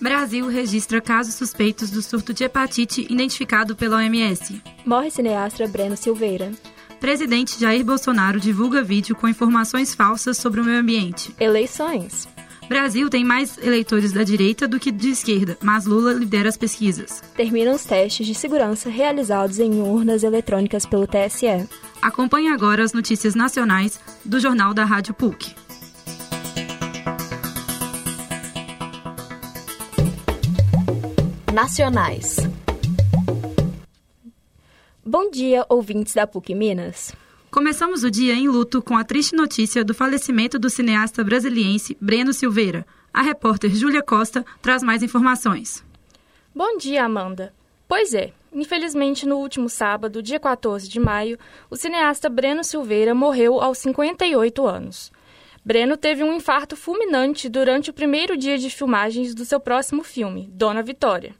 Brasil registra casos suspeitos do surto de hepatite identificado pela OMS. Morre cineasta Breno Silveira. Presidente Jair Bolsonaro divulga vídeo com informações falsas sobre o meio ambiente. Eleições. Brasil tem mais eleitores da direita do que de esquerda, mas Lula lidera as pesquisas. Terminam os testes de segurança realizados em urnas eletrônicas pelo TSE. Acompanhe agora as notícias nacionais do Jornal da Rádio PUC. Nacionais. Bom dia, ouvintes da PUC Minas. Começamos o dia em luto com a triste notícia do falecimento do cineasta brasiliense Breno Silveira. A repórter Júlia Costa traz mais informações. Bom dia, Amanda. Pois é, infelizmente no último sábado, dia 14 de maio, o cineasta Breno Silveira morreu aos 58 anos. Breno teve um infarto fulminante durante o primeiro dia de filmagens do seu próximo filme, Dona Vitória.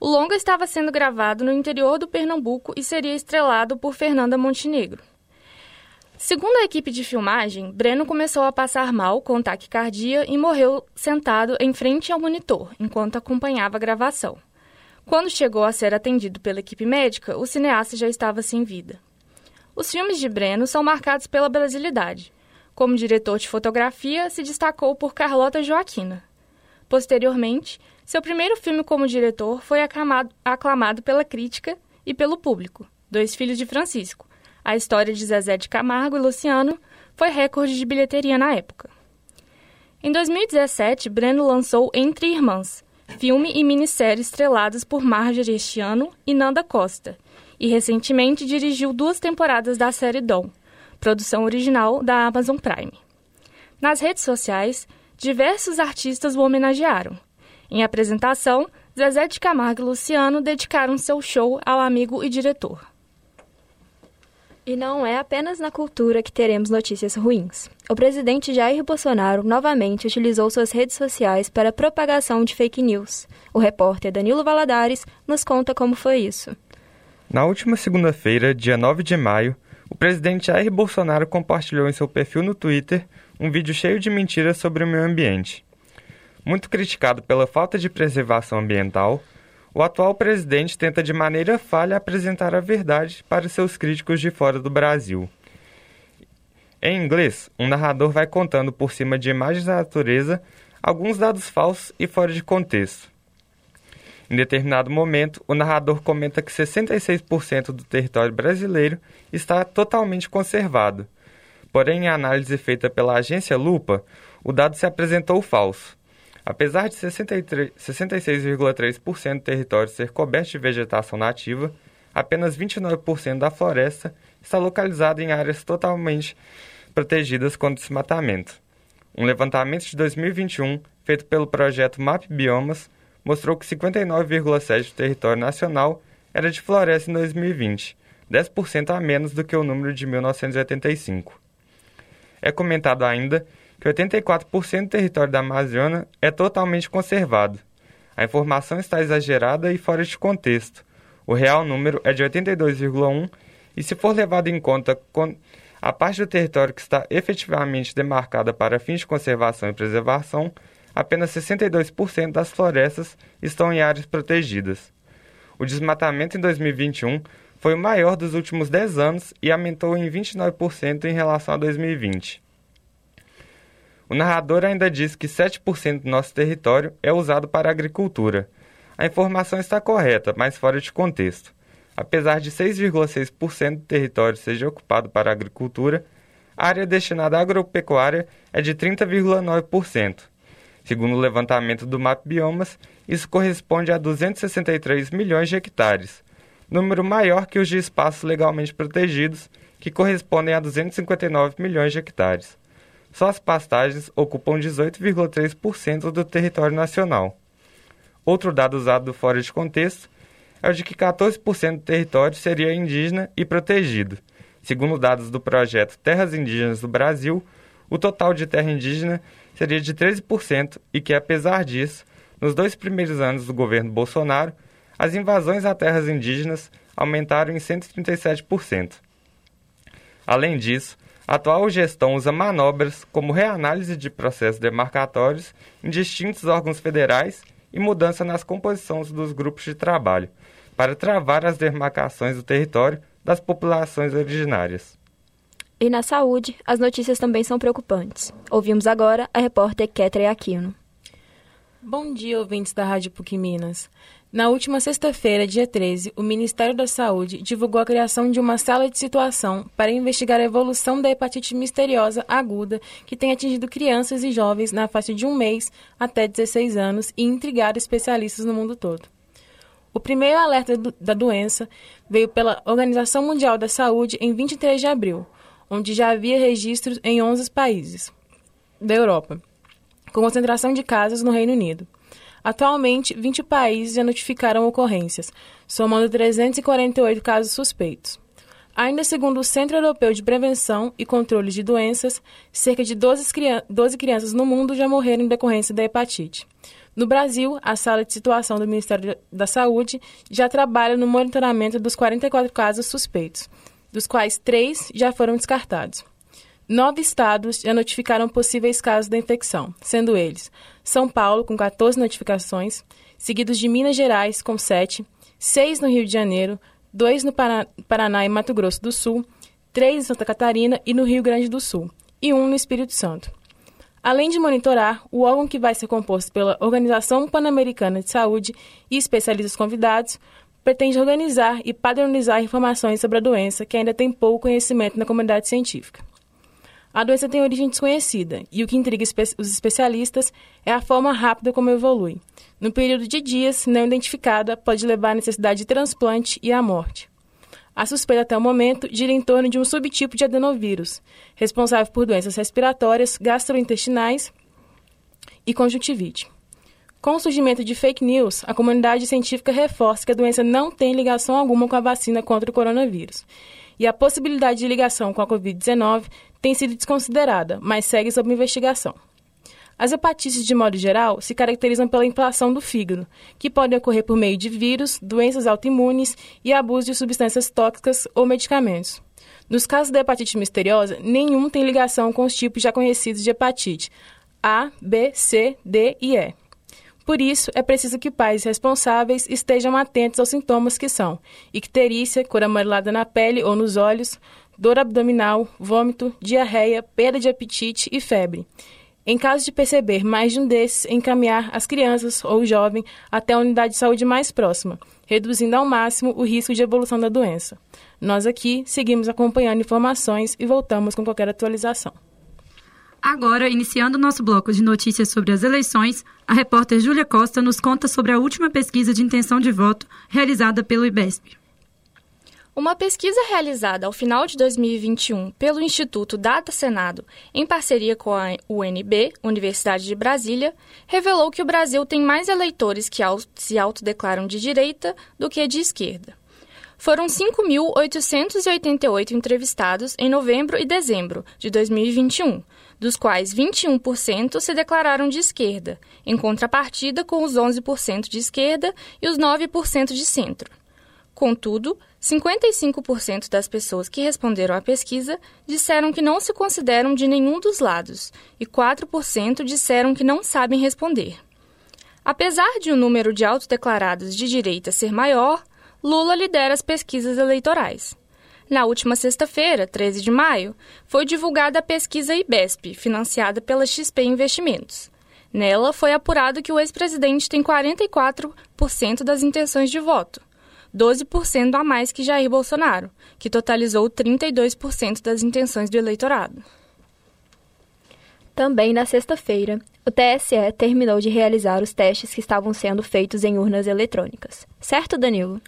O longa estava sendo gravado no interior do Pernambuco e seria estrelado por Fernanda Montenegro. Segundo a equipe de filmagem, Breno começou a passar mal com taquicardia e morreu sentado em frente ao monitor enquanto acompanhava a gravação. Quando chegou a ser atendido pela equipe médica, o cineasta já estava sem vida. Os filmes de Breno são marcados pela brasilidade. Como diretor de fotografia, se destacou por Carlota Joaquina. Posteriormente, seu primeiro filme como diretor foi aclamado, aclamado pela crítica e pelo público, Dois Filhos de Francisco, a história de Zezé de Camargo e Luciano foi recorde de bilheteria na época. Em 2017, Breno lançou Entre Irmãs, filme e minissérie estrelados por Marjorie este ano e Nanda Costa, e recentemente dirigiu duas temporadas da série Dom, produção original da Amazon Prime. Nas redes sociais, diversos artistas o homenagearam. Em apresentação, Zezé de Camargo e Luciano dedicaram seu show ao amigo e diretor. E não é apenas na cultura que teremos notícias ruins. O presidente Jair Bolsonaro novamente utilizou suas redes sociais para propagação de fake news. O repórter Danilo Valadares nos conta como foi isso. Na última segunda-feira, dia 9 de maio, o presidente Jair Bolsonaro compartilhou em seu perfil no Twitter um vídeo cheio de mentiras sobre o meio ambiente. Muito criticado pela falta de preservação ambiental, o atual presidente tenta de maneira falha apresentar a verdade para seus críticos de fora do Brasil. Em inglês, um narrador vai contando por cima de imagens da natureza alguns dados falsos e fora de contexto. Em determinado momento, o narrador comenta que 66% do território brasileiro está totalmente conservado. Porém, em análise feita pela agência Lupa, o dado se apresentou falso. Apesar de 66,3% do território ser coberto de vegetação nativa, apenas 29% da floresta está localizada em áreas totalmente protegidas contra desmatamento. Um levantamento de 2021, feito pelo projeto MAP Biomas, mostrou que 59,7% do território nacional era de floresta em 2020, 10% a menos do que o número de 1985. É comentado ainda que 84% do território da Amazônia é totalmente conservado. A informação está exagerada e fora de contexto. O real número é de 82,1 e se for levado em conta a parte do território que está efetivamente demarcada para fins de conservação e preservação, apenas 62% das florestas estão em áreas protegidas. O desmatamento em 2021 foi o maior dos últimos 10 anos e aumentou em 29% em relação a 2020. O narrador ainda diz que 7% do nosso território é usado para a agricultura. A informação está correta, mas fora de contexto. Apesar de 6,6% do território seja ocupado para a agricultura, a área destinada à agropecuária é de 30,9%. Segundo o levantamento do MAP Biomas, isso corresponde a 263 milhões de hectares, número maior que os de espaços legalmente protegidos, que correspondem a 259 milhões de hectares. Só as pastagens ocupam 18,3% do território nacional. Outro dado usado fora de contexto é o de que 14% do território seria indígena e protegido. Segundo dados do projeto Terras Indígenas do Brasil, o total de terra indígena seria de 13% e que, apesar disso, nos dois primeiros anos do governo Bolsonaro, as invasões a terras indígenas aumentaram em 137%. Além disso, a atual gestão usa manobras como reanálise de processos demarcatórios em distintos órgãos federais e mudança nas composições dos grupos de trabalho, para travar as demarcações do território das populações originárias. E na saúde, as notícias também são preocupantes. Ouvimos agora a repórter Ketra Aquino. Bom dia, ouvintes da Rádio PUC Minas. Na última sexta-feira, dia 13, o Ministério da Saúde divulgou a criação de uma sala de situação para investigar a evolução da hepatite misteriosa aguda que tem atingido crianças e jovens na faixa de um mês até 16 anos e intrigado especialistas no mundo todo. O primeiro alerta do, da doença veio pela Organização Mundial da Saúde em 23 de abril, onde já havia registros em 11 países da Europa com concentração de casos no Reino Unido. Atualmente, 20 países já notificaram ocorrências, somando 348 casos suspeitos. Ainda segundo o Centro Europeu de Prevenção e Controle de Doenças, cerca de 12, crianças, 12 crianças no mundo já morreram em decorrência da hepatite. No Brasil, a sala de situação do Ministério da Saúde já trabalha no monitoramento dos 44 casos suspeitos, dos quais três já foram descartados. Nove estados já notificaram possíveis casos da infecção, sendo eles São Paulo, com 14 notificações, seguidos de Minas Gerais, com 7, 6 no Rio de Janeiro, 2 no Paraná e Mato Grosso do Sul, 3 em Santa Catarina e no Rio Grande do Sul, e 1 no Espírito Santo. Além de monitorar, o órgão que vai ser composto pela Organização Pan-Americana de Saúde e especialistas convidados pretende organizar e padronizar informações sobre a doença que ainda tem pouco conhecimento na comunidade científica. A doença tem origem desconhecida e o que intriga os especialistas é a forma rápida como evolui. No período de dias não identificada, pode levar à necessidade de transplante e à morte. A suspeita até o momento gira em torno de um subtipo de adenovírus, responsável por doenças respiratórias, gastrointestinais e conjuntivite. Com o surgimento de fake news, a comunidade científica reforça que a doença não tem ligação alguma com a vacina contra o coronavírus. E a possibilidade de ligação com a Covid-19 tem sido desconsiderada, mas segue sob investigação. As hepatites, de modo geral, se caracterizam pela inflação do fígado, que pode ocorrer por meio de vírus, doenças autoimunes e abuso de substâncias tóxicas ou medicamentos. Nos casos da hepatite misteriosa, nenhum tem ligação com os tipos já conhecidos de hepatite A, B, C, D e E. Por isso, é preciso que pais responsáveis estejam atentos aos sintomas que são icterícia, cor amarelada na pele ou nos olhos, dor abdominal, vômito, diarreia, perda de apetite e febre. Em caso de perceber mais de um desses, encaminhar as crianças ou o jovem até a unidade de saúde mais próxima, reduzindo ao máximo o risco de evolução da doença. Nós aqui seguimos acompanhando informações e voltamos com qualquer atualização. Agora, iniciando nosso bloco de notícias sobre as eleições, a repórter Júlia Costa nos conta sobre a última pesquisa de intenção de voto realizada pelo IBESP. Uma pesquisa realizada ao final de 2021 pelo Instituto Data Senado, em parceria com a UNB, Universidade de Brasília, revelou que o Brasil tem mais eleitores que se autodeclaram de direita do que de esquerda. Foram 5.888 entrevistados em novembro e dezembro de 2021, dos quais 21% se declararam de esquerda, em contrapartida com os 11% de esquerda e os 9% de centro. Contudo, 55% das pessoas que responderam à pesquisa disseram que não se consideram de nenhum dos lados e 4% disseram que não sabem responder. Apesar de o número de autodeclarados de direita ser maior, Lula lidera as pesquisas eleitorais. Na última sexta-feira, 13 de maio, foi divulgada a pesquisa IBESP, financiada pela XP Investimentos. Nela foi apurado que o ex-presidente tem 44% das intenções de voto, 12% a mais que Jair Bolsonaro, que totalizou 32% das intenções do eleitorado. Também na sexta-feira, o TSE terminou de realizar os testes que estavam sendo feitos em urnas eletrônicas. Certo, Danilo?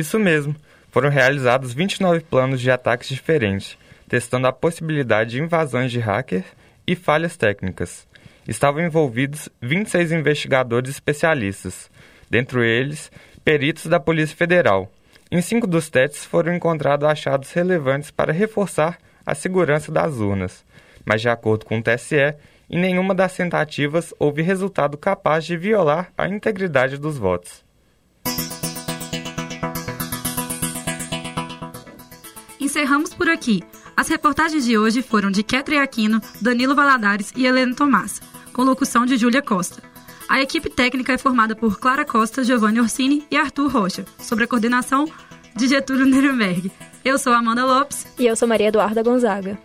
Isso mesmo. Foram realizados 29 planos de ataques diferentes, testando a possibilidade de invasões de hackers e falhas técnicas. Estavam envolvidos 26 investigadores especialistas, dentre eles peritos da Polícia Federal. Em cinco dos testes foram encontrados achados relevantes para reforçar a segurança das urnas, mas, de acordo com o TSE, em nenhuma das tentativas houve resultado capaz de violar a integridade dos votos. Encerramos por aqui. As reportagens de hoje foram de Ketre Aquino, Danilo Valadares e Helena Tomás, com locução de Júlia Costa. A equipe técnica é formada por Clara Costa, Giovanni Orsini e Arthur Rocha, sob a coordenação de Getúlio Nuremberg. Eu sou Amanda Lopes. E eu sou Maria Eduarda Gonzaga.